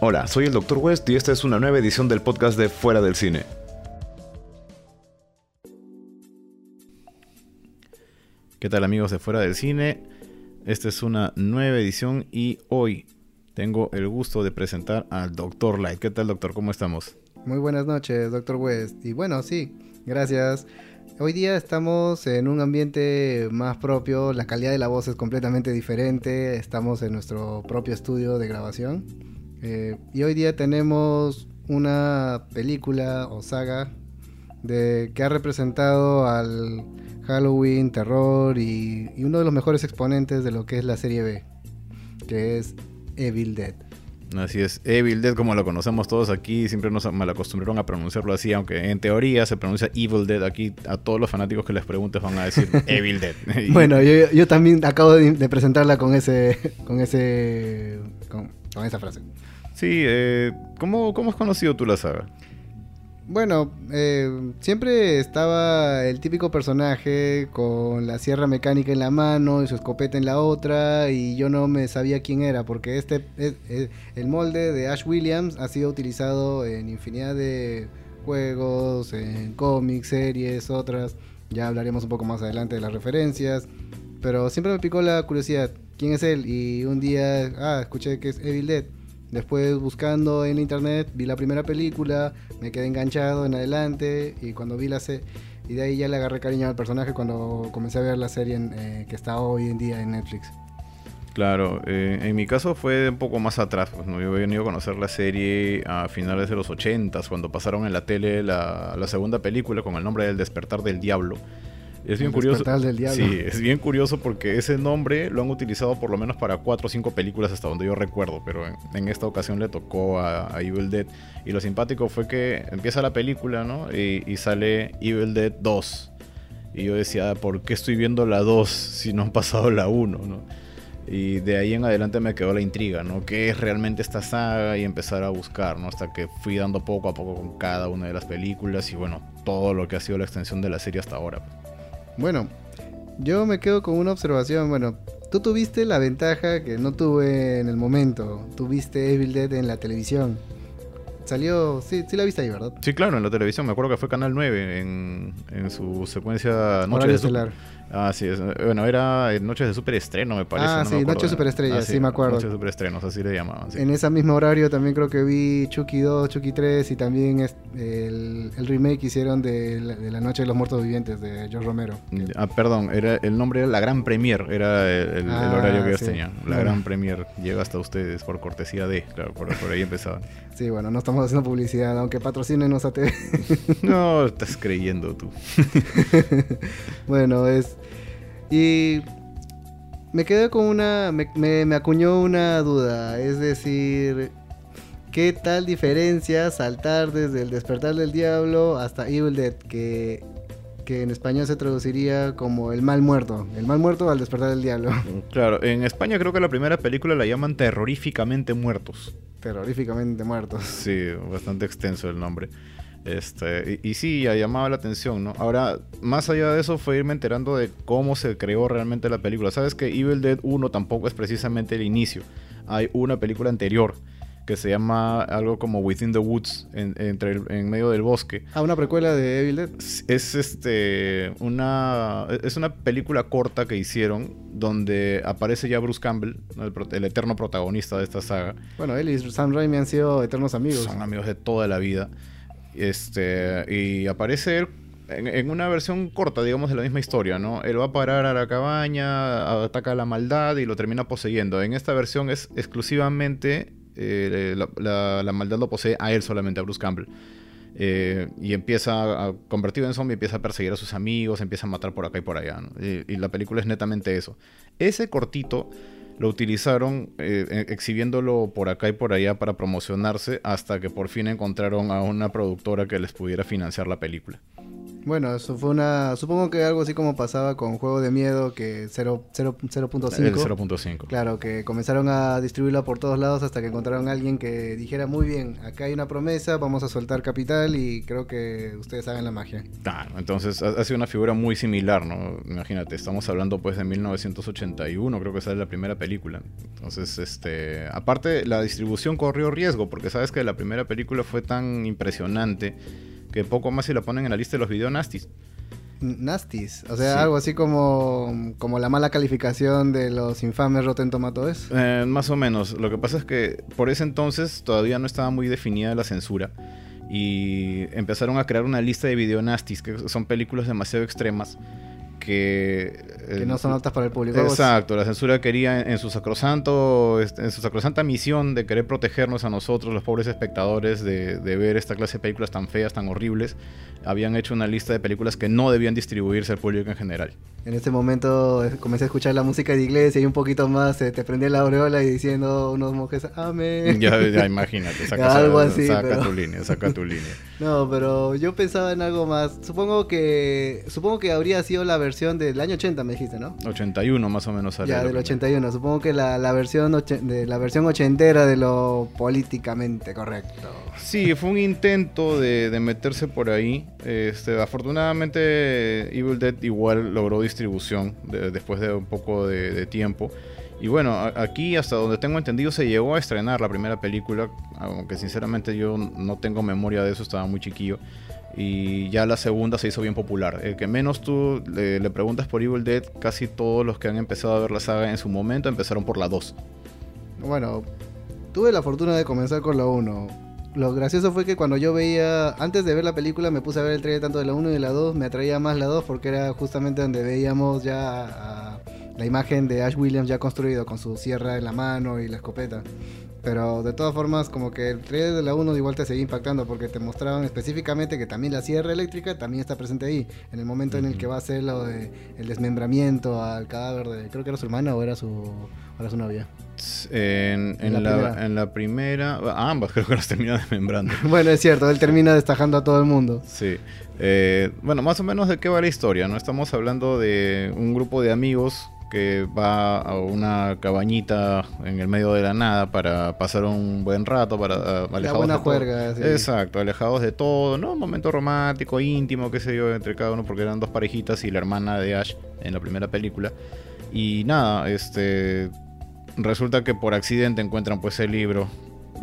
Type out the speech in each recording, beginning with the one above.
Hola, soy el Dr. West y esta es una nueva edición del podcast de Fuera del Cine. ¿Qué tal amigos de Fuera del Cine? Esta es una nueva edición y hoy tengo el gusto de presentar al Dr. Light. ¿Qué tal doctor? ¿Cómo estamos? Muy buenas noches, Dr. West. Y bueno, sí, gracias. Hoy día estamos en un ambiente más propio, la calidad de la voz es completamente diferente, estamos en nuestro propio estudio de grabación. Eh, y hoy día tenemos una película o saga de, que ha representado al Halloween, terror y, y uno de los mejores exponentes de lo que es la serie B, que es Evil Dead. Así es, Evil Dead como lo conocemos todos aquí, siempre nos malacostumbraron a pronunciarlo así, aunque en teoría se pronuncia Evil Dead. Aquí a todos los fanáticos que les preguntes van a decir Evil Dead. bueno, yo, también acabo de, presentarla con ese, con ese, con, esa frase. Sí, eh, ¿cómo, ¿cómo has conocido tú la saga? Bueno, eh, siempre estaba el típico personaje con la sierra mecánica en la mano y su escopeta en la otra y yo no me sabía quién era porque este el molde de Ash Williams ha sido utilizado en infinidad de juegos, en cómics, series, otras. Ya hablaremos un poco más adelante de las referencias, pero siempre me picó la curiosidad, ¿quién es él? Y un día, ah, escuché que es Evil Dead Después buscando en internet vi la primera película, me quedé enganchado en adelante y cuando vi la serie... Y de ahí ya le agarré cariño al personaje cuando comencé a ver la serie eh, que está hoy en día en Netflix. Claro, eh, en mi caso fue un poco más atrás, pues, ¿no? yo había venido a conocer la serie a finales de los 80 cuando pasaron en la tele la, la segunda película con el nombre del despertar del diablo. Es bien curioso. Sí, es bien curioso porque ese nombre lo han utilizado por lo menos para cuatro o cinco películas hasta donde yo recuerdo, pero en, esta ocasión le tocó a, Evil Dead. Y lo simpático fue que empieza la película, ¿no? Y, sale Evil Dead 2. Y yo decía, ¿por qué estoy viendo la 2 si no han pasado la 1, ¿no? Y de ahí en adelante me quedó la intriga, ¿no? ¿Qué es realmente esta saga? Y empezar a buscar, ¿no? Hasta que fui dando poco a poco con cada una de las películas y bueno, todo lo que ha sido la extensión de la serie hasta ahora. Bueno, yo me quedo con una observación. Bueno, tú tuviste la ventaja que no tuve en el momento. Tuviste Evil Dead en la televisión. Salió, sí, sí la viste ahí, ¿verdad? Sí, claro, en la televisión. Me acuerdo que fue Canal 9 en, en su secuencia Noche de Estelar. Ah, sí, bueno, era Noches de Superestreno, me parece. Ah, sí, Noches de Superestrella, ah, sí, me acuerdo. Noches de Superestrenos, así le llamaban. En ese mismo horario también creo que vi Chucky 2, Chucky 3 y también el, el remake que hicieron de la, Noche de los Muertos Vivientes de George Romero. Ah, perdón, era el nombre era La Gran Premier, era el, ah, horario que ellos tenían. La Gran Premier llega hasta ustedes por cortesía de, claro, por, ahí empezaban. Sí, bueno, no estamos haciendo publicidad, aunque patrocínenos a TV. no, estás creyendo tú. bueno, es y me quedé con una. Me, acuñó una duda. Es decir, ¿qué tal diferencia saltar desde el despertar del diablo hasta Evil Dead? Que, que en español se traduciría como el mal muerto. El mal muerto al despertar del diablo. Claro, en España creo que la primera película la llaman Terroríficamente Muertos. Terroríficamente Muertos. Sí, bastante extenso el nombre. Este, y, sí, ya llamaba la atención, ¿no? Ahora, más allá de eso, fue irme enterando de cómo se creó realmente la película. Sabes que Evil Dead 1 tampoco es precisamente el inicio. Hay una película anterior que se llama algo como Within the Woods, en, entre en medio del bosque. Ah, una precuela de Evil Dead. Es este una es una película corta que hicieron donde aparece ya Bruce Campbell, el, el, eterno protagonista de esta saga. Bueno, él y Sam Raimi han sido eternos amigos. Son amigos de toda la vida. Este, y aparece él en, una versión corta, digamos, de la misma historia, ¿no? Él va a parar a la cabaña, ataca a la maldad y lo termina poseyendo. En esta versión es exclusivamente eh, la, maldad lo posee a él solamente, a Bruce Campbell. Eh, y empieza, a, convertido en zombie, empieza a perseguir a sus amigos, empieza a matar por acá y por allá. y, la película es netamente eso. Ese cortito lo utilizaron eh, e, exhibiéndolo por acá y por allá para promocionarse hasta que por fin encontraron a una productora que les pudiera financiar la película. Bueno, eso fue una. Supongo que algo así como pasaba con Juego de Miedo, que 0.5. El 0.5. Claro, que comenzaron a distribuirla por todos lados hasta que encontraron a alguien que dijera: Muy bien, acá hay una promesa, vamos a soltar capital y creo que ustedes hagan la magia. Claro, entonces ha, ha sido una figura muy similar, ¿no? Imagínate, estamos hablando pues de 1981, creo que sale la primera película. Entonces, este. Aparte, la distribución corrió riesgo, porque sabes que la primera película fue tan impresionante que poco más se la ponen en la lista de los video nasties. Nasties, o sea, Sí. algo así como, como la mala calificación de los infames Rotten Tomatoes. Eh, más o menos. Lo que pasa es que por ese entonces todavía no estaba muy definida la censura. Y empezaron a crear una lista de video nasties, que son películas demasiado extremas. Que, Que no son aptas para el público. Exacto, la censura quería en, en su sacrosanto, este, en su sacrosanta misión de querer protegernos a nosotros, los pobres espectadores, de, de ver esta clase de películas tan feas, tan horribles, habían hecho una lista de películas que no debían distribuirse al público en general. En ese momento eh, comencé a escuchar la música de iglesia y un poquito más eh, te prendía la aureola y diciendo unos monjes, amén. Ya, ya imagínate, saca, Algo así, saca pero- tu línea, saca tu línea. No, pero yo pensaba en algo más. Supongo que supongo que habría sido la versión del año 80, me dijiste, ¿no? 81 más o menos sale. Ya, del primera. 81. Supongo que la, la versión de la versión ochentera de lo políticamente correcto. Sí, fue un intento de, de meterse por ahí. Este, afortunadamente, Evil Dead igual logró distribución de- después de un poco de, de tiempo. Y bueno, aquí hasta donde tengo entendido se llegó a estrenar la primera película, aunque sinceramente yo no tengo memoria de eso, estaba muy chiquillo. Y ya la segunda se hizo bien popular. El que menos tú le, preguntas por Evil Dead, casi todos los que han empezado a ver la saga en su momento empezaron por la 2. Bueno, tuve la fortuna de comenzar con la 1. Lo gracioso fue que cuando yo veía, antes de ver la película, me puse a ver el trailer tanto de la 1 y de la 2. Me atraía más la 2 porque era justamente donde veíamos ya la imagen de Ash Williams ya construido con su sierra en la mano y la escopeta. Pero de todas formas, como que el trailer de la 1 igual te seguía impactando porque te mostraban específicamente que también la sierra eléctrica también está presente ahí. En el momento en el que va a hacer lo de el desmembramiento al cadáver de, creo que era su hermana o era su, o era su novia. En, en En la en la primera, ambas creo que las termina desmembrando. Bueno, es cierto, él termina destajando a todo el mundo. Sí. Eh, bueno, más o menos de qué va la historia, ¿no? Estamos hablando de un grupo de amigos que va a una cabañita en el medio de la nada para pasar un buen rato, para ah, alejados de todo. sí. Exacto, alejados de todo, ¿no? Un momento romántico, íntimo, qué sé yo, entre cada uno, porque eran dos parejitas y la hermana de Ash en la primera película. Y nada, este. Resulta que por accidente encuentran pues el libro,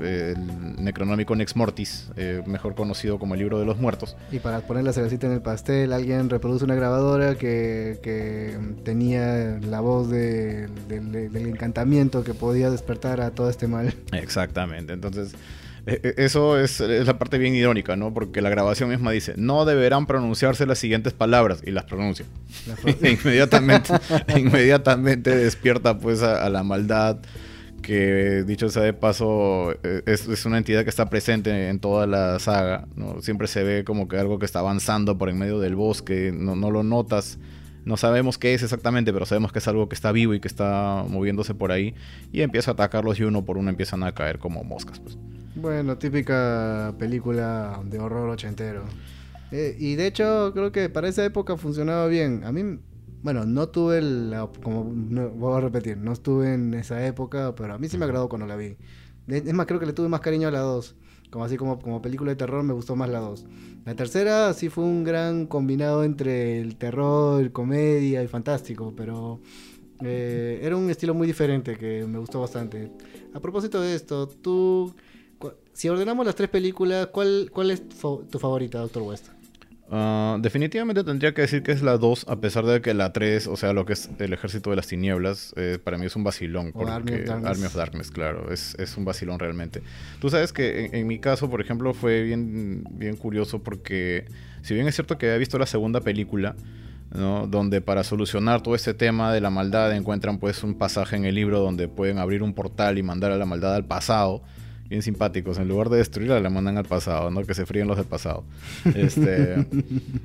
eh, el Necronomicon Ex Mortis, eh, mejor conocido como el libro de los muertos. Y para poner la cerecita en el pastel, alguien reproduce una grabadora que, que tenía la voz de- del- del encantamiento que podía despertar a todo este mal. Exactamente, entonces eh, eh, eso es, es la parte bien irónica, ¿no? Porque la grabación misma dice, no deberán pronunciarse las siguientes palabras y las pronuncia. La inmediatamente, inmediatamente despierta pues a, a la maldad que dicho sea de paso eh, es, una entidad que está presente en toda la saga, ¿no? Siempre se ve como que algo que está avanzando por en medio del bosque, no, no lo notas, no sabemos qué es exactamente, pero sabemos que es algo que está vivo y que está moviéndose por ahí y empieza a atacarlos y uno por uno empiezan a caer como moscas. Pues. Bueno, típica película de horror ochentero. Eh, y de hecho, creo que para esa época funcionaba bien. A mí, bueno, no tuve la. Como no, voy a repetir, no estuve en esa época, pero a mí sí me agradó cuando la vi. Es más, creo que le tuve más cariño a la 2. Como así como, como película de terror me gustó más la 2. La tercera sí fue un gran combinado entre el terror, comedia y fantástico, pero eh, era un estilo muy diferente que me gustó bastante. A propósito de esto, tú, si ordenamos las tres películas, ¿cuál, cuál es tu favorita, Doctor West? Ah, definitivamente tendría que decir que es la 2, a pesar de que la 3, o sea, lo que es el ejército de las tinieblas, eh, para mí es un vacilón. Porque Army of Darkness. Army of Darkness, claro, es, es un vacilón realmente. Tú sabes que en, en mi caso, por ejemplo, fue bien, bien curioso porque, si bien es cierto que había visto la segunda película, ¿no? donde para solucionar todo este tema de la maldad encuentran pues un pasaje en el libro donde pueden abrir un portal y mandar a la maldad al pasado. Bien simpáticos, en lugar de destruirla la mandan al pasado, ¿no? Que se fríen los del pasado. Este,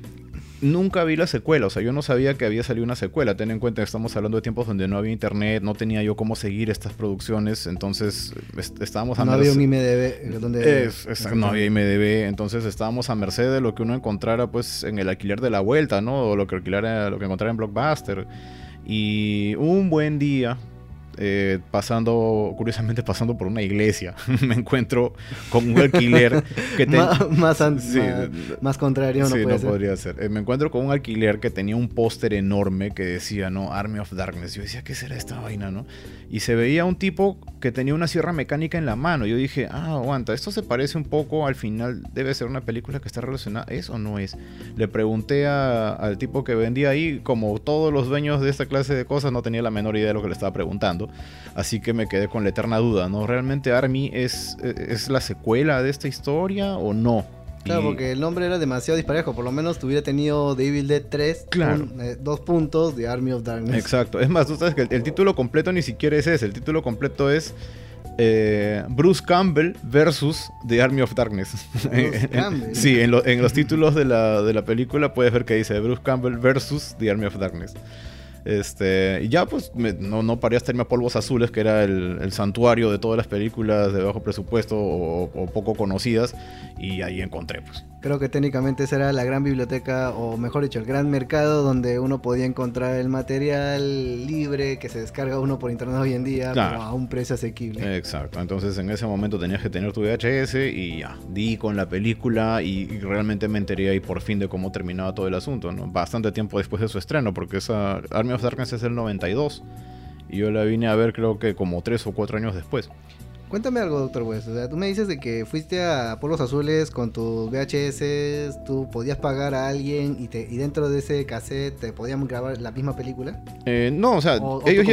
nunca vi la secuela, o sea, yo no sabía que había salido una secuela. Ten en cuenta que estamos hablando de tiempos donde no había internet, no tenía yo cómo seguir estas producciones, entonces estábamos a No había un IMDB donde... no había IMDB, entonces estábamos a merced de lo que uno encontrara pues en el alquiler de la vuelta, ¿no? O lo que alquilara, lo que encontrara en Blockbuster. Y un buen día, eh, pasando, curiosamente pasando por una iglesia, me encuentro con un alquiler que más, más, contrario no, puede ser. podría ser. Eh, me encuentro con un alquiler que tenía un póster enorme que decía, ¿no? Army of Darkness. Yo decía, ¿qué será esta vaina, no? Y se veía un tipo que tenía una sierra mecánica en la mano. Yo dije, ah, aguanta, esto se parece un poco, al final debe ser una película que está relacionada, ¿es o no es? Le pregunté al tipo que vendía ahí, como todos los dueños de esta clase de cosas, no tenía la menor idea de lo que le estaba preguntando. Así que me quedé con la eterna duda, ¿no? ¿Realmente Army es, es la secuela de esta historia o no? Claro, porque el nombre era demasiado disparejo. Por lo menos tuviera tenido Devil Dead 3, eh, dos puntos de Army of Darkness. Exacto. Es más, tú sabes que el, título completo ni siquiera es ese. El título completo es eh, Bruce Campbell versus The Army of Darkness. Bruce Campbell. sí, en, en, los títulos de la, de la película puedes ver que dice Bruce Campbell versus The Army of Darkness. Este, y ya pues no, no paré hasta irme a Polvos Azules, que era el, santuario de todas las películas de bajo presupuesto o, poco conocidas, y ahí encontré pues. Creo que técnicamente esa era la gran biblioteca, o mejor dicho, el gran mercado donde uno podía encontrar el material libre que se descarga uno por internet hoy en día, a un precio asequible. Exacto, entonces en ese momento tenías que tener tu VHS y ya, di con la película y, realmente me enteré ahí por fin de cómo terminaba todo el asunto, ¿no? Bastante tiempo después de su estreno, porque esa Army of Darkness es el 92 y yo la vine a ver creo que como 3 o 4 años después. Cuéntame algo, doctor West. O sea, tú me dices de que fuiste a Polos Azules con tus VHS, tú podías pagar a alguien y, te, y dentro de ese cassette te podían grabar la misma película. Eh, no, o sea, ellos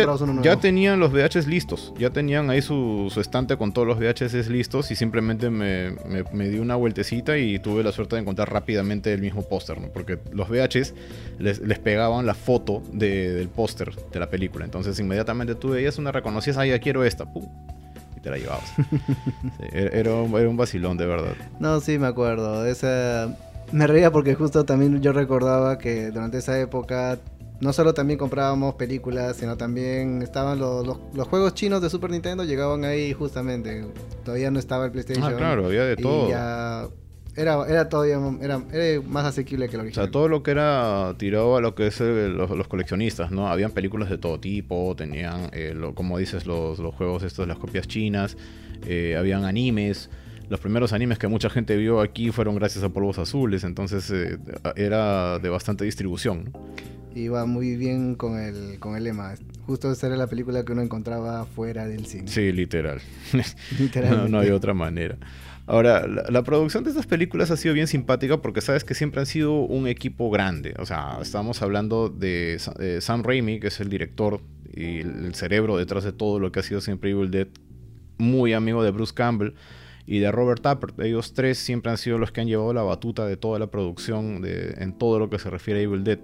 ya, tenían los VHS listos, ya tenían ahí su, estante con todos los VHS listos y simplemente me, me, di una vueltecita y tuve la suerte de encontrar rápidamente el mismo póster, ¿no? Porque los VHS les, les pegaban la foto del póster de la película. Entonces inmediatamente tú veías una, reconocías, ah, ya quiero esta, pum, te la llevabas. era, un, vacilón, de verdad. No, sí, me acuerdo. Esa... Me reía porque justo también yo recordaba que durante esa época no solo también comprábamos películas, sino también estaban los, los, juegos chinos de Super Nintendo, llegaban ahí justamente. Todavía no estaba el PlayStation. Ah, claro, había de todo. ya era, era todavía era, era, más asequible que el original. O sea, todo lo que era tirado a lo que es los, coleccionistas, ¿no? Habían películas de todo tipo, tenían, eh, como dices, los, los, juegos estos de las copias chinas, eh, habían animes. Los primeros animes que mucha gente vio aquí fueron gracias a Polvos Azules, entonces eh, era de bastante distribución, ¿no? Iba muy bien con el, con el lema. Justo esa era la película que uno encontraba fuera del cine. Sí, literal. no, no hay otra manera. Ahora, la, producción de estas películas ha sido bien simpática porque sabes que siempre han sido un equipo grande. O sea, estamos hablando de, Sam Raimi, que es el director y el cerebro detrás de todo lo que ha sido siempre Evil Dead, muy amigo de Bruce Campbell y de Robert Tappert. Ellos tres siempre han sido los que han llevado la batuta de toda la producción en todo lo que se refiere a Evil Dead.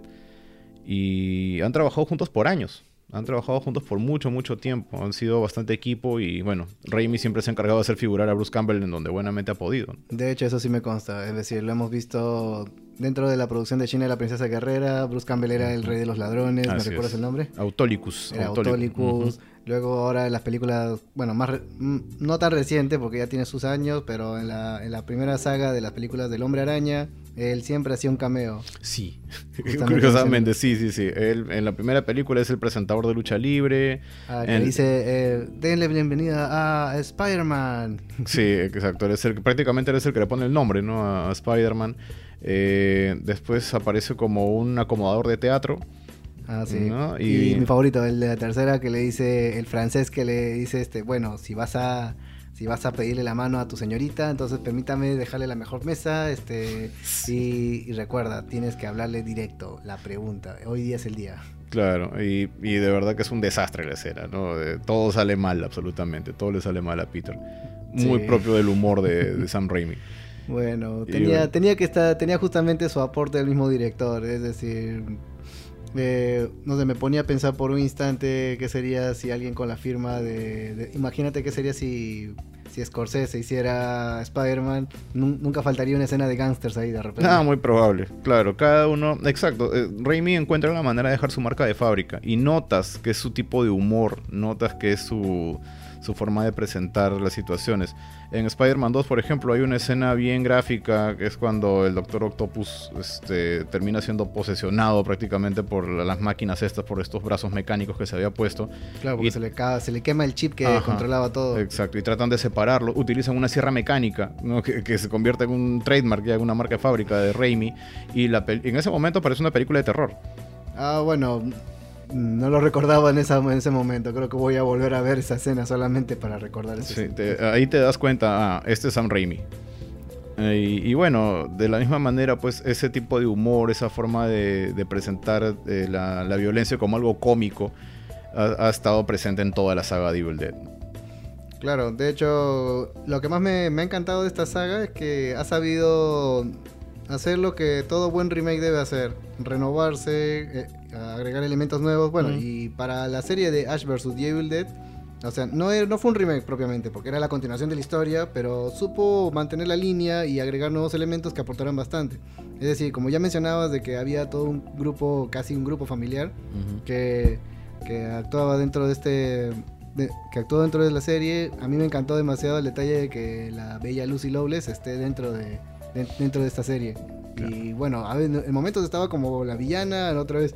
Y han trabajado juntos por años. Han trabajado juntos por mucho, mucho tiempo. Han sido bastante equipo y bueno, Raimi siempre se ha encargado de hacer figurar a Bruce Campbell en donde buenamente ha podido. De hecho, eso sí me consta. Es decir, lo hemos visto dentro de la producción de China de la Princesa Guerrera. Bruce Campbell era el rey de los ladrones. ¿Me recuerdas el nombre? Autolicus. Era Autolicus. Luego ahora en las películas, bueno, más no tan reciente porque ya tiene sus años, pero en la, en la primera saga de las películas del Hombre Araña, él siempre hacía un cameo. Sí, curiosamente, sí, sí, sí. Él en la primera película es el presentador de lucha libre. Ah, que dice, eh, denle bienvenida a Spider-Man. Sí, exacto. prácticamente él es el que le pone el nombre, ¿no? A, Spider-Man. Eh, después aparece como un acomodador de teatro. Ah, sí. Y... y mi favorito, el de la tercera que le dice, el francés que le dice, este, bueno, si vas a si vas a pedirle la mano a tu señorita, entonces permítame dejarle la mejor mesa, este, y, recuerda, tienes que hablarle directo, la pregunta, hoy día es el día. Claro, y, de verdad que es un desastre la escena, ¿no? todo sale mal, absolutamente, todo le sale mal a Peter. Muy propio del humor de, Sam Raimi. Bueno, tenía, tenía que estar, tenía justamente su aporte del mismo director, es decir, eh, no sé, me ponía a pensar por un instante qué sería si alguien con la firma de... imagínate qué sería si, si Scorsese hiciera Spider-Man, nunca faltaría una escena de gangsters ahí de repente. Ah, muy probable, claro, cada uno, exacto, eh, Raimi encuentra la manera de dejar su marca de fábrica y notas que es su tipo de humor, notas que es su su forma de presentar las situaciones. En Spider-Man 2, por ejemplo, hay una escena bien gráfica que es cuando el Doctor Octopus este, termina siendo posesionado prácticamente por las máquinas estas, por estos brazos mecánicos que se había puesto. Claro, porque se, le se le quema el chip que controlaba todo. Exacto, y tratan de separarlo. Utilizan una sierra mecánica que, se convierte en un trademark, ya en una marca de fábrica de Raimi. Y la en ese momento parece una película de terror. Ah, bueno, no lo recordaba en, esa, en ese momento. Creo que voy a volver a ver esa escena solamente para recordar eso. Sí, ahí te das cuenta, ah, este es Sam Raimi. Eh, y, bueno, de la misma manera, pues ese tipo de humor, esa forma de, presentar eh, la, violencia como algo cómico, ha, estado presente en toda la saga de Evil Dead. Claro, de hecho, lo que más me, me ha encantado de esta saga es que ha sabido hacer lo que todo buen remake debe hacer, renovarse, eh, agregar elementos nuevos. Bueno, y para la serie de Ash vs. Evil Dead, o sea, no, no fue un remake propiamente, porque era la continuación de la historia, pero supo mantener la línea y agregar nuevos elementos que aportaron bastante. Es decir, como ya mencionabas, de que había todo un grupo, casi un grupo familiar, que, que actuaba dentro de este que actuó dentro de la serie, a mí me encantó demasiado el detalle de que la bella Lucy Lowless esté dentro de, dentro de esta serie. Y bueno, en momentos estaba como la villana, otra vez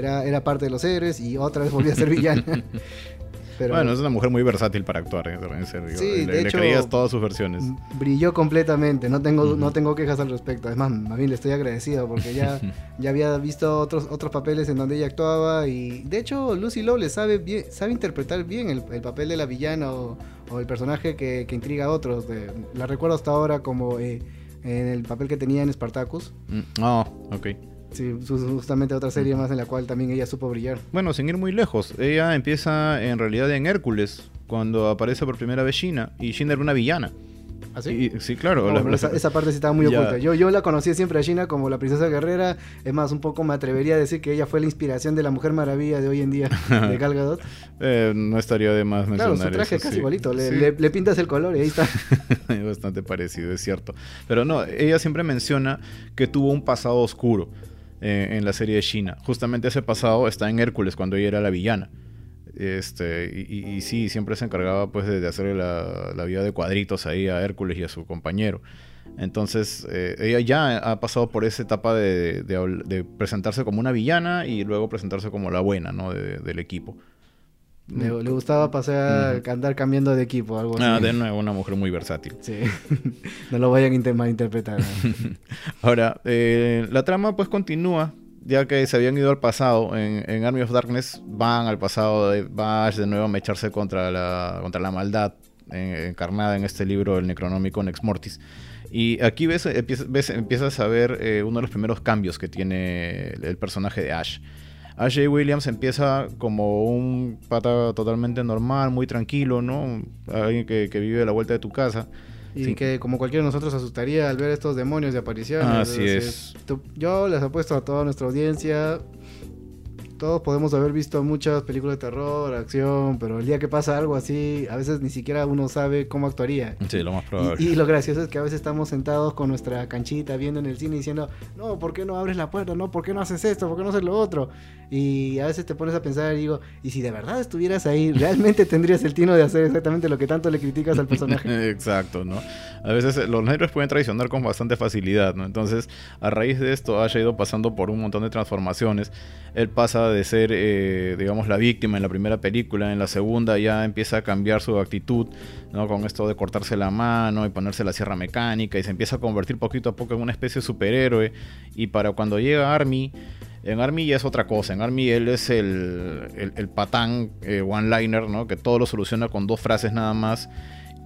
era, era parte de los héroes y otra vez volvía a ser villana. bueno, es una mujer muy versátil para actuar, ¿eh? en serio. Sí, le, creías todas sus versiones. Brilló completamente, no tengo, no tengo quejas al respecto. Además, a mí le estoy agradecido porque ya, ya había visto otros, otros papeles en donde ella actuaba y de hecho Lucy Lowell sabe, bien, sabe interpretar bien el, papel de la villana o, el personaje que, intriga a otros. la recuerdo hasta ahora como... Eh, en el papel que tenía en Spartacus. Mm, ah, ok. Sí, justamente otra serie más en la cual también ella supo brillar. Bueno, sin ir muy lejos, ella empieza en realidad en Hércules, cuando aparece por primera vez China, y China era una villana. ¿Ah, sí? sí, claro. esa, parte sí estaba muy oculta. Yo, yo la conocí siempre a China como la princesa guerrera. Es más, un poco me atrevería a decir que ella fue la inspiración de la Mujer Maravilla de hoy en día, de Gal Gadot. Eh, no estaría de más mencionar Claro, su traje es casi igualito. Le, le, pintas el color y ahí está. Bastante parecido, es cierto. Pero no, ella siempre menciona que tuvo un pasado oscuro eh, en la serie de China. Justamente ese pasado está en Hércules, cuando ella era la villana. Este, y, sí, siempre se encargaba pues de, hacerle la, vida de cuadritos ahí a Hércules y a su compañero. Entonces, eh, ella ya ha pasado por esa etapa de, presentarse como una villana y luego presentarse como la buena, ¿no? del equipo. Le, gustaba pasar, andar cambiando de equipo, algo ah, de nuevo, una mujer muy versátil. Sí, no lo vayan a malinterpretar. Ahora, eh, la trama pues continúa ya que se habían ido al pasado, en, Army of Darkness van al pasado, de, va de nuevo a mecharse contra la, contra la maldad encarnada en este libro, el Necronómico Nex Mortis. Y aquí ves, empiezas, a ver eh, uno de los primeros cambios que tiene el, personaje de Ash. Ash J. Williams empieza como un pata totalmente normal, muy tranquilo, ¿no? Alguien que, que vive a la vuelta de tu casa y que como cualquiera de nosotros asustaría al ver estos demonios de apariciones. Así es. Yo les apuesto a toda nuestra audiencia todos podemos haber visto muchas películas de terror, acción, pero el día que pasa algo así, a veces ni siquiera uno sabe cómo actuaría. Sí, lo más probable. Y, lo gracioso es que a veces estamos sentados con nuestra canchita viendo en el cine diciendo, no, ¿por qué no abres la puerta? No, ¿por qué no haces esto? ¿Por qué no haces lo otro? Y a veces te pones a pensar y digo, ¿y si de verdad estuvieras ahí, realmente tendrías el tino de hacer exactamente lo que tanto le criticas al personaje? Exacto, ¿no? A veces eh, los héroes pueden traicionar con bastante facilidad, ¿no? Entonces, a raíz de esto, haya ido pasando por un montón de transformaciones. Él pasa de ser, eh, digamos, la víctima en la primera película, en la segunda ya empieza a cambiar su actitud, ¿no? Con esto de cortarse la mano y ponerse la sierra mecánica y se empieza a convertir poquito a poco en una especie de superhéroe. Y para cuando llega Army, en Army ya es otra cosa. En Army él es el, el, patán eh, one-liner, ¿no? Que todo lo soluciona con dos frases nada más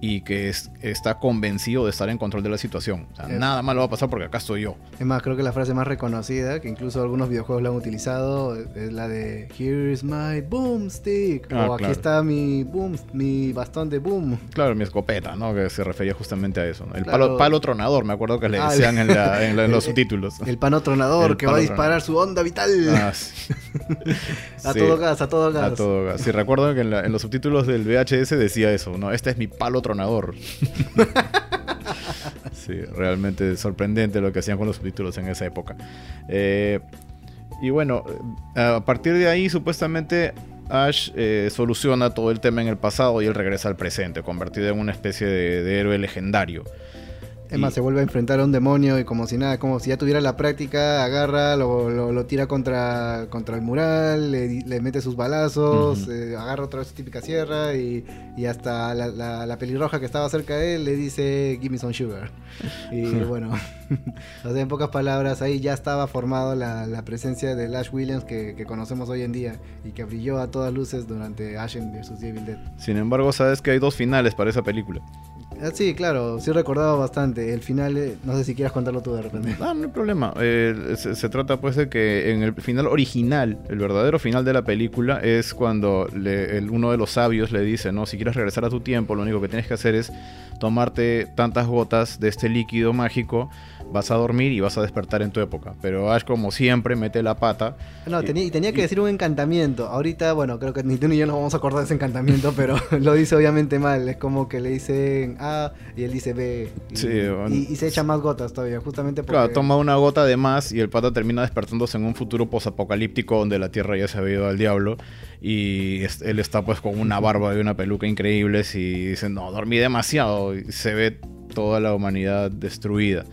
y que está convencido de estar en control de la situación. O sea, nada malo va a pasar porque acá estoy yo. Es más, creo que la frase más reconocida, que incluso algunos videojuegos la han utilizado, es la de Here's my boomstick. Ah, o aquí está mi boom, mi bastón de boom. Claro, mi escopeta, ¿no? Que se refería justamente a eso. El palo, palo, tronador, me acuerdo que le ah, decían en, los subtítulos. El pano tronador que va a disparar su onda vital. Ah, sí. a Sí. todo gas, a todo gas. A todo gas. Sí, recuerdo que en, la- en los subtítulos del VHS decía eso, ¿no? Este es mi palo tronador. sí, realmente sorprendente lo que hacían con los subtítulos en esa época. Eh, y bueno, a partir de ahí supuestamente Ash eh, soluciona todo el tema en el pasado y él regresa al presente, convertido en una especie de héroe legendario. Más, Y- se vuelve a enfrentar a un demonio y como si nada, como si ya tuviera la práctica, agarra, lo, lo- lo tira contra, contra el mural, le, mete sus balazos, eh, agarra otra vez su típica sierra y, y hasta la, la- la pelirroja que estaba cerca de él le dice, give me some sugar. Y bueno, o sea, en pocas palabras, ahí ya estaba formado la, la presencia de Ash Williams que, que conocemos hoy en día y que brilló a todas luces durante Ashen vs. Evil Dead. Sin embargo, sabes que hay dos finales para esa película. Ah, Sí, claro, sí recordaba bastante. El final, eh, no sé si quieras contarlo tú de repente. Ah, no hay problema. Eh, se, se trata pues de que en el final original, el verdadero final de la película es cuando le- el- uno de los sabios le dice, no, si quieres regresar a tu tiempo, lo único que tienes que hacer es tomarte tantas gotas de este líquido mágico, vas a dormir y vas a despertar en tu época. Pero Ash como siempre mete la pata. No, Y- tenía, y tenía que y- decir un encantamiento. Ahorita, bueno, creo que ni tú ni yo nos vamos a acordar de ese encantamiento, pero lo dice obviamente mal. Es como que le dicen A y él dice B. Y, Sí, bueno. y- se echa más gotas todavía, justamente porque... Claro, toma una gota de más y el pata termina despertándose en un futuro posapocalíptico donde la Tierra ya se ha ido al diablo y es- él está pues con una barba y una peluca increíbles y dice, no, dormí demasiado y se ve toda la humanidad destruida.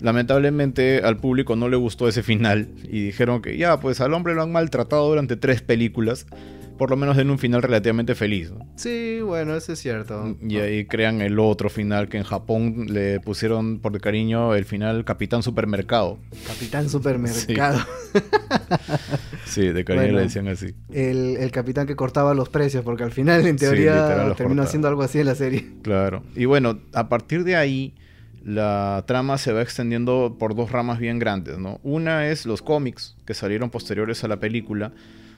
Lamentablemente al público no le gustó ese final y dijeron que ya, pues al hombre lo han maltratado durante tres películas, por lo menos en un final relativamente feliz. ¿no? Sí, bueno, eso es cierto. Y ahí crean el otro final que en Japón le pusieron por cariño el final Capitán Supermercado. Capitán Supermercado. Sí, de cariño Bueno. le decían así. El, el capitán que cortaba los precios, porque al final, en teoría, terminó haciendo algo así en la serie. Claro. Y bueno, a partir de ahí, la trama se va extendiendo por dos ramas bien grandes, ¿no? Una es los cómics que salieron posteriores a la película,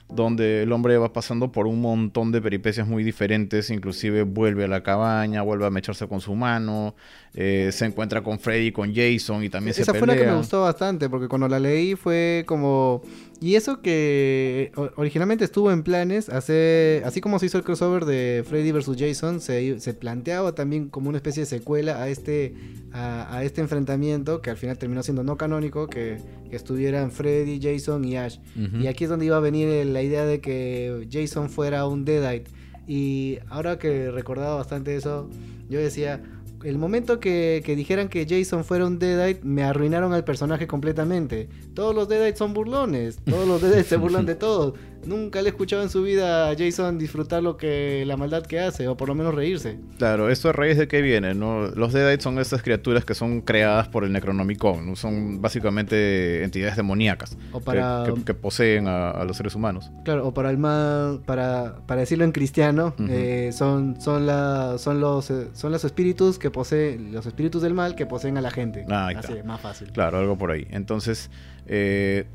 donde el hombre va pasando por un montón de peripecias muy diferentes, inclusive vuelve a la cabaña, vuelve a mecharse con su mano, eh, se encuentra con Freddy, con Jason y también Esa se fue la que me pelea. gustó bastante, porque cuando la leí fue como... Y eso que originalmente estuvo en planes, hacer, así como se hizo el crossover de Freddy vs. Jason, se, se planteaba también como una especie de secuela a este, a, a este enfrentamiento, que al final terminó siendo no canónico, que, que estuvieran Freddy, Jason y Ash. Y aquí es donde iba a venir la idea de que Jason fuera un Deadite. Y ahora que recordaba bastante eso, yo decía, el momento que, que dijeran que Jason fuera un Deadite, me arruinaron al personaje completamente. Todos los Deadites son burlones, todos los Deadites se burlan de todos. Nunca le he escuchado en su vida a Jason disfrutar lo que la maldad que hace, o por lo menos reírse. Claro, esto a raíz de qué viene, ¿no? Los Deadites son estas criaturas que son creadas por el Necronomicon, ¿no? Son básicamente entidades demoníacas O que- para, que, que poseen a, a los seres humanos. claro, o para el mal, para, para decirlo en cristiano, eh, son, son, la, son, los, eh, son los espíritus que poseen, los espíritus del mal que poseen a la gente. Ah, ahí Así, está. más fácil. Claro, algo por ahí. Entonces, eh,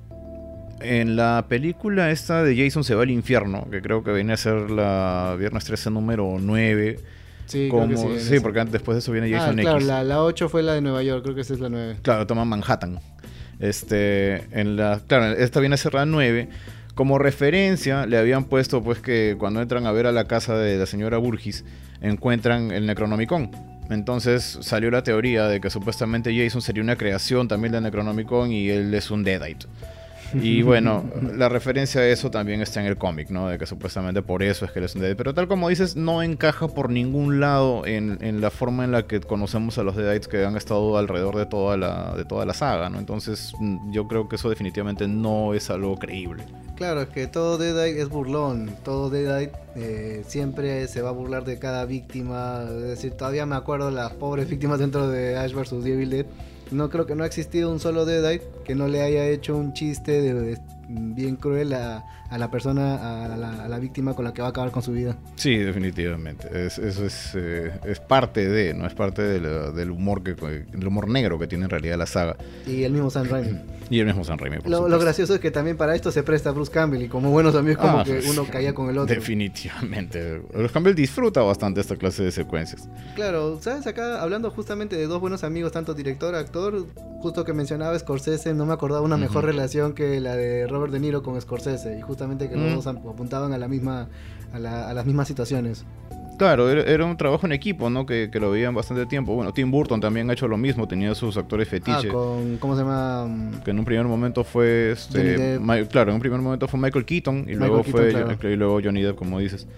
en la película esta de Jason se va al infierno, que creo que viene a ser la Viernes 13 número 9. Sí, como, creo que sí. sí, porque antes, después de eso viene Ah, Jason claro, X. la, la 8 fue la de Nueva York, creo que esa es la 9. Claro, toma Manhattan. Este, en la, claro, esta viene a ser la 9. Como referencia le habían puesto pues que cuando entran a ver a la casa de la señora Burgis encuentran el Necronomicon. Entonces salió la teoría de que supuestamente Jason sería una creación también del Necronomicon y él es un Deadite. Y bueno, la referencia a eso también está en el cómic, ¿no? De que supuestamente por eso es que él es un Deadite. Pero tal como dices, no encaja por ningún lado en, en la forma en la que conocemos a los Deadites que han estado alrededor de toda la, de toda la saga, ¿no? Entonces mm, yo creo que eso definitivamente no es algo creíble. Claro, es que todo Deadite es burlón. Todo Deadite eh, siempre se va a burlar de cada víctima. Es decir, todavía me acuerdo las pobres víctimas dentro de Ash vs. Evil Dead. No creo que no ha existido un solo Deadite que no le haya hecho un chiste de, de- bien cruel a, a la persona, a la, a la víctima con la que va a acabar con su vida. Sí, definitivamente. Es- eso es, eh, es parte de, ¿no? Es parte de la- del humor que del humor negro que tiene en realidad la saga. Y el mismo Sam Raimi. Y el mismo San Raimi, por Lo, lo gracioso es que también para esto se presta Bruce Campbell y como buenos amigos como Ah, que pues, uno caía con el otro. Definitivamente. Los Campbell disfruta bastante esta clase de secuencias. Claro, ¿sabes? Acá hablando justamente de dos buenos amigos, tanto director, actor, justo que mencionaba Scorsese, no me acordaba una mejor relación que la de Robert De Niro con Scorsese. Y justamente que los Mm. dos apuntaban a la misma, a, la- a las mismas situaciones. Claro, era, un trabajo en equipo, ¿no? Que, que lo veían bastante tiempo. Bueno, Tim Burton también ha hecho lo mismo, tenía sus actores Ah, fetiche. con, ¿cómo se llama? Que en un primer momento fue, este, claro, en un primer momento fue Michael Keaton y Michael luego Keaton, fue claro. y luego Johnny Depp, como dices.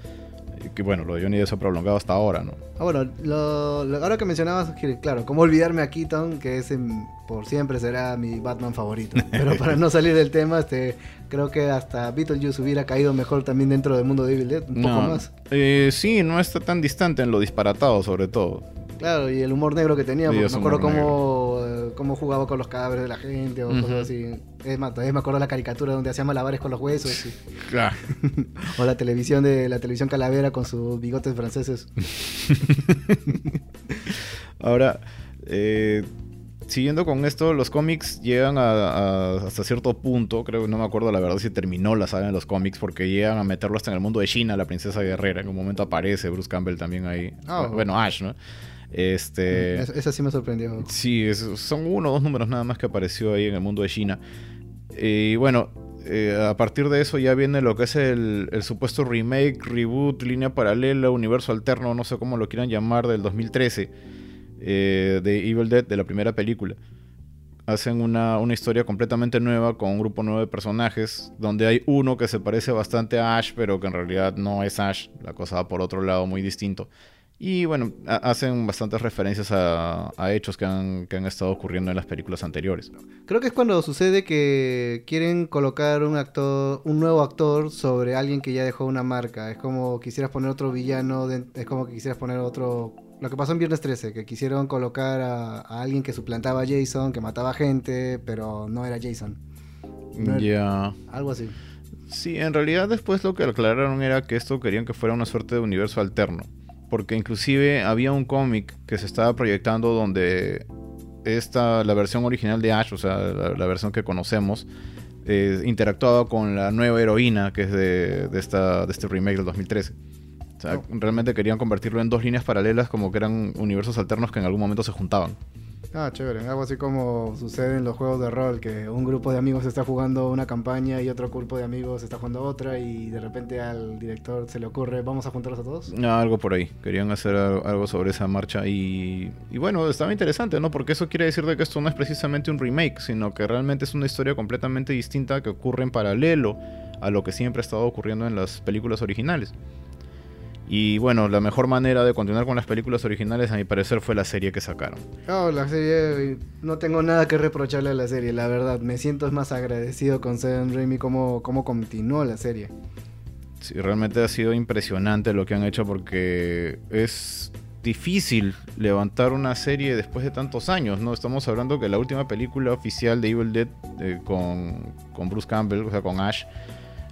Que bueno, lo de Johnny Depp se ha prolongado hasta ahora, ¿no? Ah, bueno, lo- lo- ahora que mencionabas, que, claro, cómo olvidarme a Keaton, que ese mm, por siempre será mi Batman favorito. Pero para no salir del tema, este, creo que hasta Beetlejuice hubiera caído mejor también dentro del mundo de Evil Dead, un poco más. eh, sí, no está tan distante en lo disparatado, sobre todo. Claro, y el humor negro que tenía, porque me acuerdo cómo, eh, cómo jugaba con los cadáveres de la gente o cosas así. Es más, todavía me acuerdo la caricatura donde hacía malabares con los huesos. y- Claro. o la televisión de la televisión calavera con sus bigotes franceses. Ahora, eh, siguiendo con esto, los cómics llegan a, a- hasta cierto punto, creo que no me acuerdo la verdad si terminó la saga de los cómics, porque llegan a meterlo hasta en el mundo de China, la princesa guerrera, en un momento aparece Bruce Campbell también ahí. Ah. Bueno, Ash, ¿no? Este... Es- Esa sí me sorprendió. Sí, es- son uno o dos números nada más que apareció ahí en el mundo de China. Eh, Y bueno, eh, a partir de eso ya viene lo que es el, el supuesto remake, reboot, línea paralela, universo alterno, no sé cómo lo quieran llamar, del 2013, eh, de Evil Dead, de la primera película. Hacen una, una historia completamente nueva con un grupo nuevo de personajes, donde hay uno que se parece bastante a Ash, pero que en realidad no es Ash, la cosa va por otro lado muy distinto. Y bueno, ha- hacen bastantes referencias a, a hechos que han, que han estado ocurriendo en las películas anteriores. Creo que es cuando sucede que quieren colocar un actor, un nuevo actor sobre alguien que ya dejó una marca. Es como quisieras poner otro villano, de- es como que quisieras poner otro... Lo que pasó en Viernes 13, que quisieron colocar a, a alguien que suplantaba a Jason, que mataba gente, pero no era Jason. No Ya. Algo así. Sí, en realidad después lo que aclararon era que esto querían que fuera una suerte de universo alterno. Porque inclusive había un cómic que se estaba proyectando donde esta, la versión original de Ash, o sea, la, la versión que conocemos, eh, interactuaba con la nueva heroína que es de, de esta, de este remake del 2013. O sea, Oh. realmente querían convertirlo en dos líneas paralelas como que eran universos alternos que en algún momento se juntaban. Ah, chévere. Algo así como sucede en los juegos de rol, que un grupo de amigos está jugando una campaña y otro grupo de amigos está jugando otra y de repente al director se le ocurre, vamos a juntarlos a todos. Ah, Algo por ahí. Querían hacer algo, algo sobre esa marcha y, y bueno, estaba interesante, ¿no? Porque eso quiere decir de que esto no es precisamente un remake, sino que realmente es una historia completamente distinta que ocurre en paralelo a lo que siempre ha estado ocurriendo en las películas originales. Y bueno, la mejor manera de continuar con las películas originales, a mi parecer, fue la serie que sacaron. No, la serie, no tengo nada que reprocharle a la serie, la verdad. Me siento más agradecido con Sam Raimi como, como continuó la serie. Sí, realmente ha sido impresionante lo que han hecho porque es difícil levantar una serie después de tantos años, ¿no? Estamos hablando que la última película oficial de Evil Dead eh, con, con Bruce Campbell, o sea, con Ash,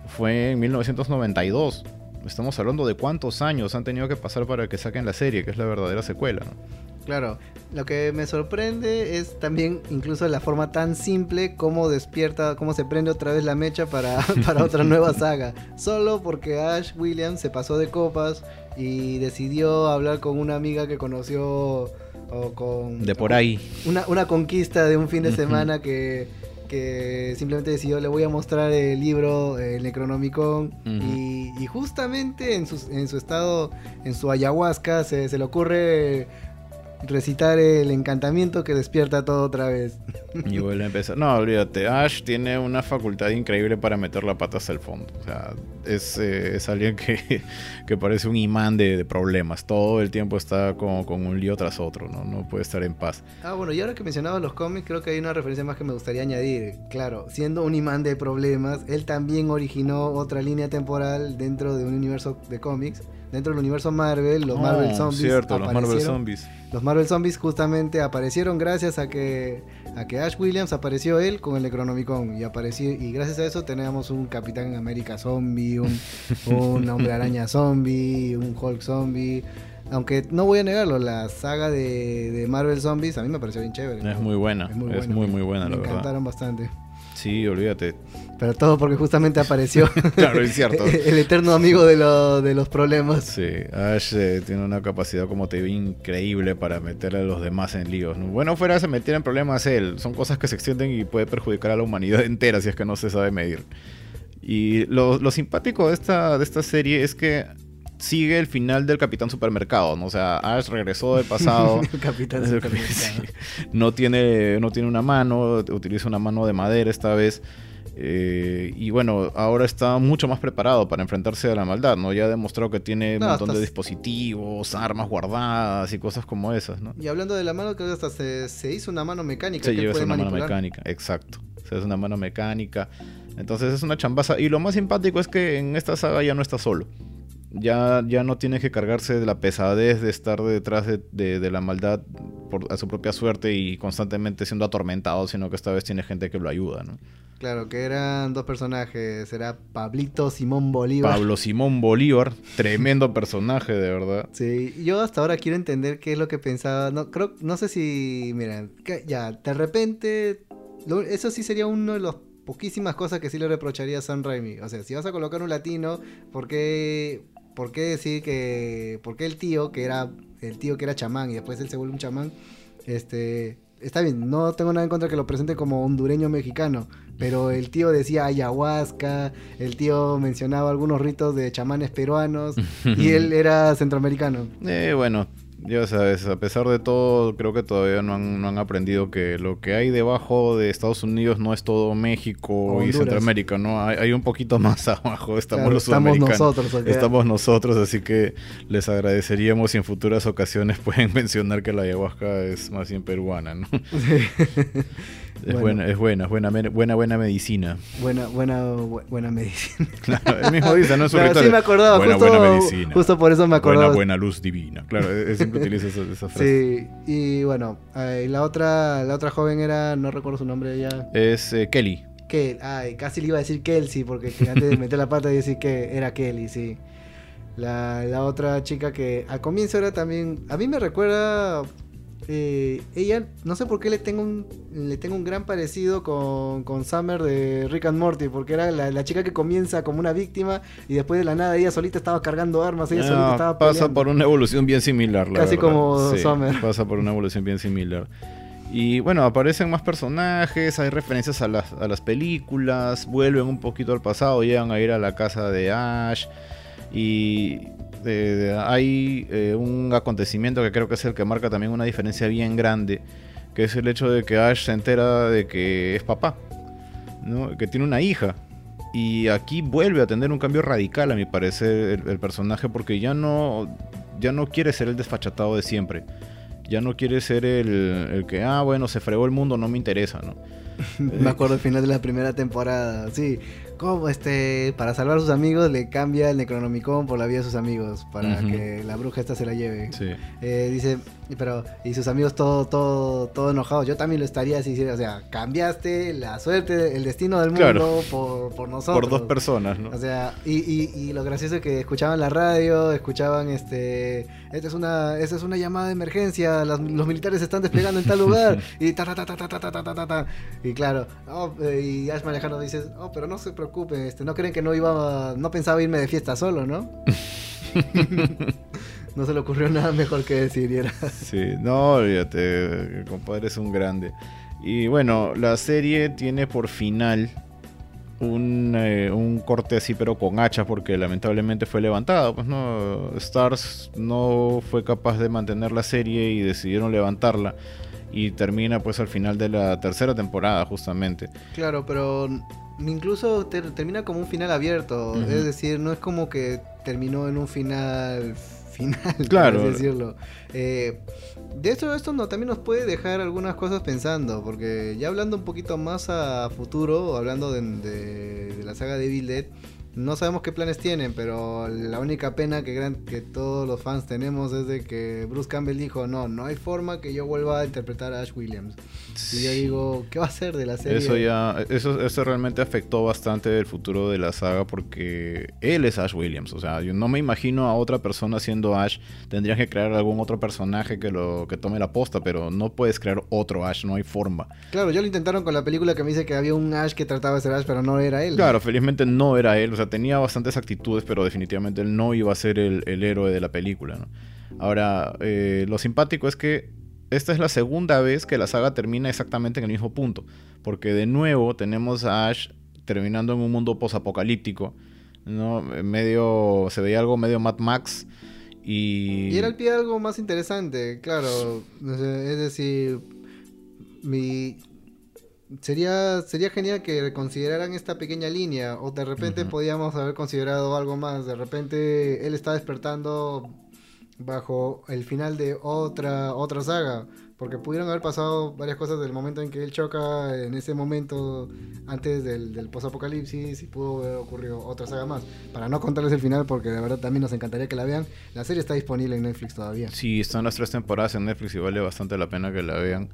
fue en 1992. Estamos hablando de cuántos años han tenido que pasar para que saquen la serie, que es la verdadera secuela, ¿no? Claro, lo que me sorprende es también incluso la forma tan simple como despierta, cómo se prende otra vez la mecha para, para otra nueva saga. Solo porque Ash Williams se pasó de copas y decidió hablar con una amiga que conoció o con... De por ahí. Una, una conquista de un fin de semana que, que simplemente decidió, le voy a mostrar el libro, el Necronomicon, y, y justamente en su, en su estado, en su ayahuasca, se, se le ocurre recitar el encantamiento que despierta todo otra vez. Y vuelve a empezar. No, olvídate. Ash tiene una facultad increíble para meter la pata hasta el fondo. O sea, es, eh, es alguien que, que parece un imán de, de problemas. Todo el tiempo está con, con un lío tras otro. ¿no? no puede estar en paz. Ah, bueno, y ahora que mencionaba los cómics, creo que hay una referencia más que me gustaría añadir. Claro, siendo un imán de problemas, él también originó otra línea temporal dentro de un universo de cómics. Dentro del universo Marvel, los Marvel Oh, Zombies. Cierto, los Marvel Zombies. Los Marvel Zombies justamente aparecieron gracias a que, a que Ash Williams apareció él con el Necronomicon. Y, apareció, y gracias a eso teníamos un Capitán América zombie, un, un Hombre Araña zombie, un Hulk zombie. Aunque no voy a negarlo, la saga de, de Marvel Zombies a mí me pareció bien chévere. Es muy buena. Es muy Es buena. muy, muy buena, me la verdad. encantaron bastante. Sí, olvídate. Pero todo porque justamente apareció. claro, es cierto. el eterno amigo de, de los problemas. Sí, Ash eh, tiene una capacidad como te vi increíble para meter a los demás en líos. Bueno, fuera se metiera en problemas él. Son cosas que se extienden y puede perjudicar a la humanidad entera si es que no se sabe medir. Y lo, lo simpático de esta, de esta serie es que sigue el final del Capitán Supermercado, ¿no? O sea, Ash regresó del pasado. el Capitán Supermercado. no, tiene, no tiene una mano, utiliza una mano de madera esta vez. Eh, y bueno, ahora está mucho más preparado para enfrentarse a la maldad, ¿no? Ya ha demostrado que tiene un montón de dispositivos, armas guardadas y cosas como esas, ¿no? Y hablando de la mano, creo que hasta se, hizo una mano mecánica. Se lleva una mano mecánica, exacto. Se hace una mano mecánica. Entonces es una chambaza. Y lo más simpático es que en esta saga ya no está solo ya, ya no tiene que cargarse de la pesadez de estar detrás de, la maldad por, a su propia suerte y constantemente siendo atormentado, sino que esta vez tiene gente que lo ayuda, ¿no? Claro, que eran dos personajes, era Pablito Simón Bolívar. Pablo Simón Bolívar, tremendo personaje, de verdad. Sí, yo hasta ahora quiero entender qué es lo que pensaba, no creo, no sé si, mira, ya, de repente, eso sí sería uno de los poquísimas cosas que sí le reprocharía a Sam Raimi. O sea, si vas a colocar un latino, ¿por qué ¿por qué decir que, por qué el tío, que era el tío que era chamán y después él se vuelve un chamán, este, está bien, no tengo nada en contra que lo presente como hondureño mexicano, pero el tío decía ayahuasca, el tío mencionaba algunos ritos de chamanes peruanos y él era centroamericano. Eh, bueno, ya sabes, a pesar de todo, creo que todavía no han, no han, aprendido que lo que hay debajo de Estados Unidos no es todo México y Centroamérica, ¿no? Hay, un poquito más abajo, estamos los Estamos nosotros. Estamos nosotros, así que les agradeceríamos si en futuras ocasiones pueden mencionar que la ayahuasca es más bien peruana, ¿no? Es buena, es buena, buena, buena, buena medicina. Buena, buena, buena medicina. Claro, él mismo dice, ¿no? Es claro, sí me acordaba, buena, justo, buena medicina. Justo por eso me acordaba. Buena, buena luz divina. Claro, él siempre utiliza esa, frase. Sí, y bueno, eh, la otra, la otra joven era, no recuerdo su nombre ya. Es eh, Kelly. Kelly, ay, casi le iba a decir Kelsey, porque antes de meter la pata y decir que era Kelly, sí. La, la otra chica que al comienzo era también, a mí me recuerda eh, ella, no sé por qué le tengo un, le tengo un gran parecido con, con Summer de Rick and Morty, porque era la, chica que comienza como una víctima y después de la nada ella solita estaba cargando armas, ella solita estaba Pasa por una evolución bien similar, Casi como Summer. Pasa por una evolución bien similar. Y bueno, aparecen más personajes, hay referencias a las, a las películas, vuelven un poquito al pasado, llegan a ir a la casa de Ash. Y hay eh, un acontecimiento que creo que es el que marca también una diferencia bien grande, que es el hecho de que Ash se entera de que es papá, que tiene una hija. Y aquí vuelve a tener un cambio radical, a mi parecer, el, personaje, porque ya no, ya no quiere ser el desfachatado de siempre. Ya no quiere ser el, el que, ah, bueno, se fregó el mundo, no me interesa, ¿no? Me acuerdo al final de la primera temporada, sí como este, para salvar a sus amigos, le cambia el Necronomicon por la vida de sus amigos, para que la bruja esta se la lleve. Eh, dice, pero, y sus amigos todo, todo, todo enojados. Yo también lo estaría así, o sea, cambiaste la suerte, el destino del mundo por, nosotros. Por dos personas, ¿no? O sea, y, y, lo gracioso es que escuchaban la radio, escuchaban este, esta es una, esta es una llamada de emergencia, los, militares se están desplegando en tal lugar, y ta ta ta ta ta ta ta ta ta Y claro, y Ash Alejandro dice, oh, pero no se preocupen, este, no creen que no iba, no pensaba irme de fiesta solo, ¿no? no se le ocurrió nada mejor que decir. Era... Sí, no, olvídate, compadre es un grande. Y bueno, la serie tiene por final un, eh, un, corte así, pero con hacha, porque lamentablemente fue levantada. Pues no, Stars no fue capaz de mantener la serie y decidieron levantarla. Y termina pues al final de la tercera temporada, justamente. Claro, pero incluso termina como un final abierto. Es decir, no es como que terminó en un final final, claro. por decirlo. Eh, de esto, esto no, también nos puede dejar algunas cosas pensando, porque ya hablando un poquito más a futuro, hablando de, la saga de Evil Dead, No sabemos qué planes tienen, pero la única pena que, gran- que todos los fans tenemos es de que Bruce Campbell dijo, no, no hay forma que yo vuelva a interpretar a Ash Williams. Y yo digo, ¿qué va a hacer de la serie? Eso ya, eso, eso realmente afectó bastante el futuro de la saga porque él es Ash Williams. O sea, yo no me imagino a otra persona siendo Ash. Tendrías que crear algún otro personaje que lo que tome la posta, pero no puedes crear otro Ash, no hay forma. Claro, ya lo intentaron con la película que me dice que había un Ash que trataba de ser Ash, pero no era él. Claro, felizmente no era él, o sea, tenía bastantes actitudes, pero definitivamente él no iba a ser el, el héroe de la película, ¿no? Ahora, eh, lo simpático es que esta es la segunda vez que la saga termina exactamente en el mismo punto, porque de nuevo tenemos a Ash terminando en un mundo posapocalíptico, ¿no? Medio, se veía algo medio Mad Max y... Y era el pie algo más interesante, claro. Es decir, mi... Sería, sería genial que reconsideraran esta pequeña línea o de repente podíamos haber considerado algo más. De repente él está despertando bajo el final de otra, otra saga. Porque pudieron haber pasado varias cosas del momento en que él choca en ese momento antes del, del post-apocalipsis y pudo haber ocurrido otra saga más. Para no contarles el final, porque de verdad también nos encantaría que la vean. La serie está disponible en Netflix todavía. Sí, están las tres temporadas en Netflix y vale bastante la pena que la vean.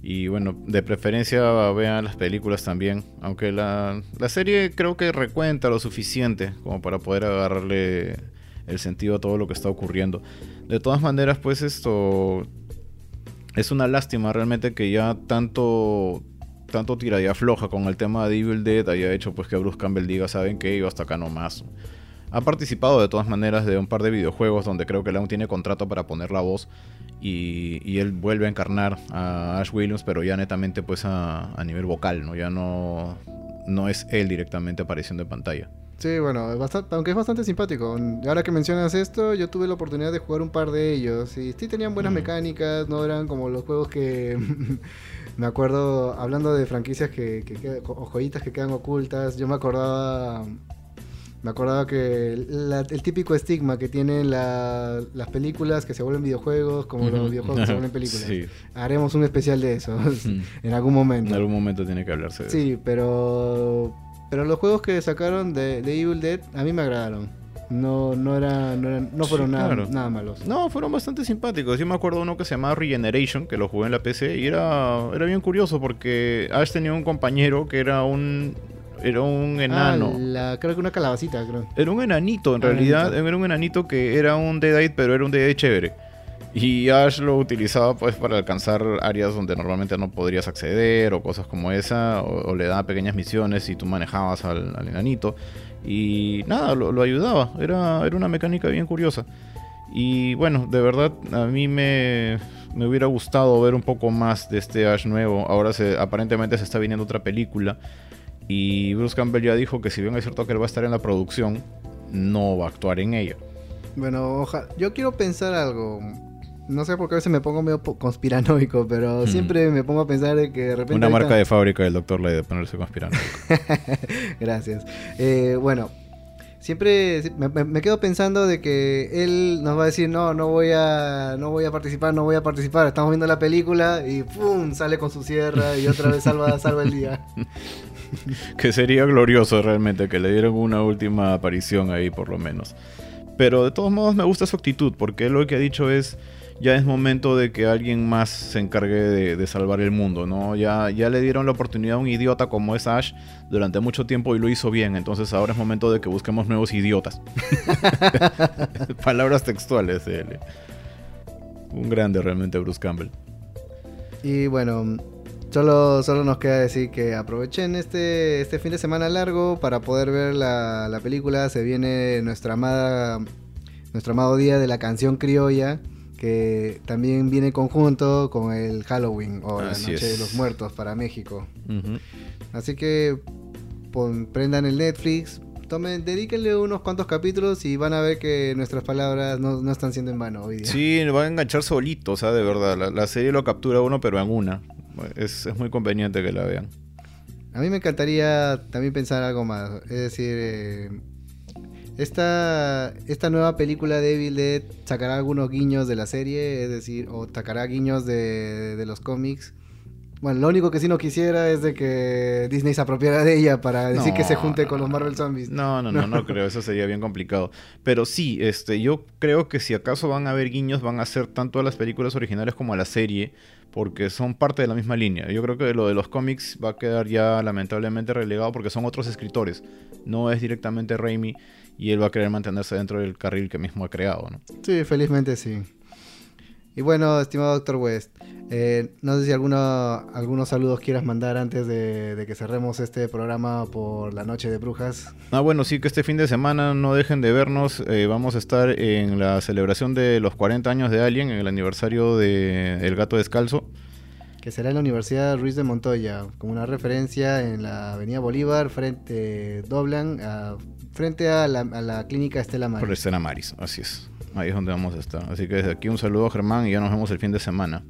Y bueno, de preferencia vean las películas también. Aunque la, la serie creo que recuenta lo suficiente como para poder agarrarle el sentido a todo lo que está ocurriendo. De todas maneras, pues esto es una lástima realmente que ya tanto tanto tira y afloja con el tema de Evil Dead haya hecho pues que Bruce Campbell diga, saben que yo hasta acá nomás. Ha participado de todas maneras de un par de videojuegos donde creo que él tiene contrato para poner la voz y, y él vuelve a encarnar a Ash Williams, pero ya netamente pues a, a nivel vocal, ¿no? Ya no, no es él directamente apareciendo en pantalla. Sí, bueno, bastante, aunque es bastante simpático. Ahora que mencionas esto, yo tuve la oportunidad de jugar un par de ellos. Y sí tenían buenas Mm. mecánicas, no eran como los juegos que... me acuerdo, hablando de franquicias que, que quedan- o joyitas que quedan ocultas, yo me acordaba... Me acordaba que la- el típico estigma que tienen la- las películas que se vuelven videojuegos, como los videojuegos que se vuelven películas. Sí. Haremos un especial de eso en algún momento. En algún momento tiene que hablarse de eso. Sí, pero pero los juegos que sacaron de, de Evil Dead a mí me agradaron. No no era, no, fueron Sí, nada, claro. nada malos. No, fueron bastante simpáticos. Yo me acuerdo uno que se llamaba Regeneration, que lo jugué en la PC, y era, era bien curioso porque Ash tenía un compañero que era un, era un enano. Ah, la- creo que una calabacita, creo. Era un enanito, en Ah, realidad. enanito. Era un enanito que era un Deadite, pero era un Deadite chévere. Y Ash lo utilizaba pues para alcanzar áreas donde normalmente no podrías acceder o cosas como esa, o, le daba pequeñas misiones y tú manejabas al, al enanito. Y nada, lo, ayudaba. Era, era una mecánica bien curiosa. Y bueno, de verdad a mí me, me hubiera gustado ver un poco más de este Ash nuevo. Ahora se, aparentemente se está viniendo otra película. Y Bruce Campbell ya dijo que si bien es cierto que él va a estar en la producción, no va a actuar en ella. Bueno, oja, yo quiero pensar algo. No sé por qué a veces me pongo medio conspiranoico, pero Hmm. siempre me pongo a pensar de que de repente... Una ahorita- marca de fábrica del Dr. Ley de ponerse conspirando. Gracias. Eh, bueno, siempre me, me- me quedo pensando de que él nos va a decir, no, no voy a, no voy a participar, no voy a participar. Estamos viendo la película y ¡pum! sale con su sierra y otra vez salva, salva el día. que sería glorioso realmente que le dieran una última aparición ahí por lo menos. Pero de todos modos me gusta su actitud porque él lo que ha dicho es ya es momento de que alguien más se encargue de, de salvar el mundo, ¿no? Ya, ya le dieron la oportunidad a un idiota como es Ash durante mucho tiempo y lo hizo bien, entonces ahora es momento de que busquemos nuevos idiotas. Palabras textuales de él. Un grande realmente Bruce Campbell. Y bueno, solo, solo nos queda decir que aprovechen este, este fin de semana largo para poder ver la, la película. Se viene nuestra amada, nuestro amado día de la canción criolla, que también viene conjunto con el Halloween o la Noche de los Muertos para México. Así que pon- prendan el Netflix, tomen, dedíquenle unos cuantos capítulos y van a ver que nuestras palabras no, no están siendo en vano hoy día. Sí, va a enganchar solito, o sea, de verdad. La, la serie lo captura uno, pero en una. Es, es muy conveniente que la vean. A mí me encantaría también pensar algo más. Es decir, eh, esta, esta nueva película de Evil Dead sacará algunos guiños de la serie, es decir, o sacará guiños de, de los cómics. Bueno, lo único que sí no quisiera es de que Disney se apropiara de ella para decir que se junte con los Marvel Zombies. No, no, no, no, creo, eso sería bien complicado. Pero sí, este, yo creo que si acaso van a haber guiños, van a ser tanto a las películas originales como a la serie, porque son parte de la misma línea. Yo creo que lo de los cómics va a quedar ya lamentablemente relegado porque son otros escritores, no es directamente Raimi y él va a querer mantenerse dentro del carril que mismo ha creado, ¿no? Sí, felizmente sí. Y bueno, estimado Doctor West, eh, no sé si alguno, algunos saludos quieras mandar antes de, que cerremos este programa por la Noche de Brujas. Ah, bueno, sí, que este fin de semana no dejen de vernos. Eh, vamos a estar en la celebración de los 40 años de Alien, en el aniversario de El Gato Descalzo. Que será en la Universidad Ruiz de Montoya, como una referencia en la Avenida Bolívar, frente Doblan, frente a la, a la clínica Estela Maris. Por Estela Maris, así es. Ahí es donde vamos a estar. Así que desde aquí un saludo a Germán y ya nos vemos el fin de semana.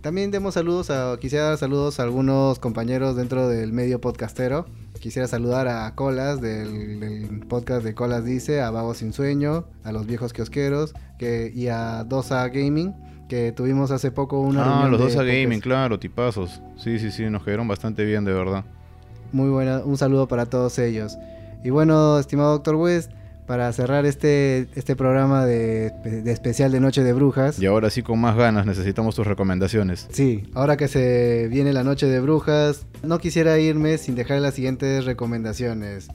También demos saludos a, quisiera dar saludos a algunos compañeros dentro del medio podcastero. Quisiera saludar a Colas del, podcast de Colas Dice, a Vago Sin Sueño, a los viejos kiosqueros que, y a Dosa Gaming, que tuvimos hace poco una Ah, los Dosa Gaming, claro, tipazos. Sí, sí, sí, nos quedaron bastante bien, de verdad. Muy buena, un saludo para todos ellos. Y bueno, estimado Doctor West, para cerrar este, este programa de, especial de Noche de Brujas. Y ahora sí con más ganas necesitamos tus recomendaciones. Sí, ahora que se viene la Noche de Brujas, no quisiera irme sin dejar las siguientes recomendaciones.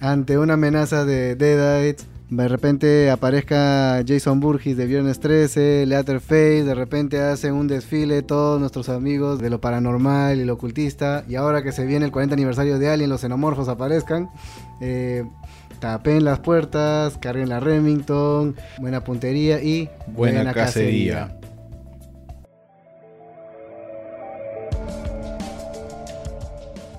Ante una amenaza de Deadites, de repente aparezca Jason Burgess de Viernes 13, Leatherface, de repente hacen un desfile todos nuestros amigos de lo paranormal y lo ocultista, y ahora que se viene el 40 aniversario de Alien, los xenomorfos aparezcan. Eh, tapen las puertas, carguen la Remington, buena puntería y buena, cacería.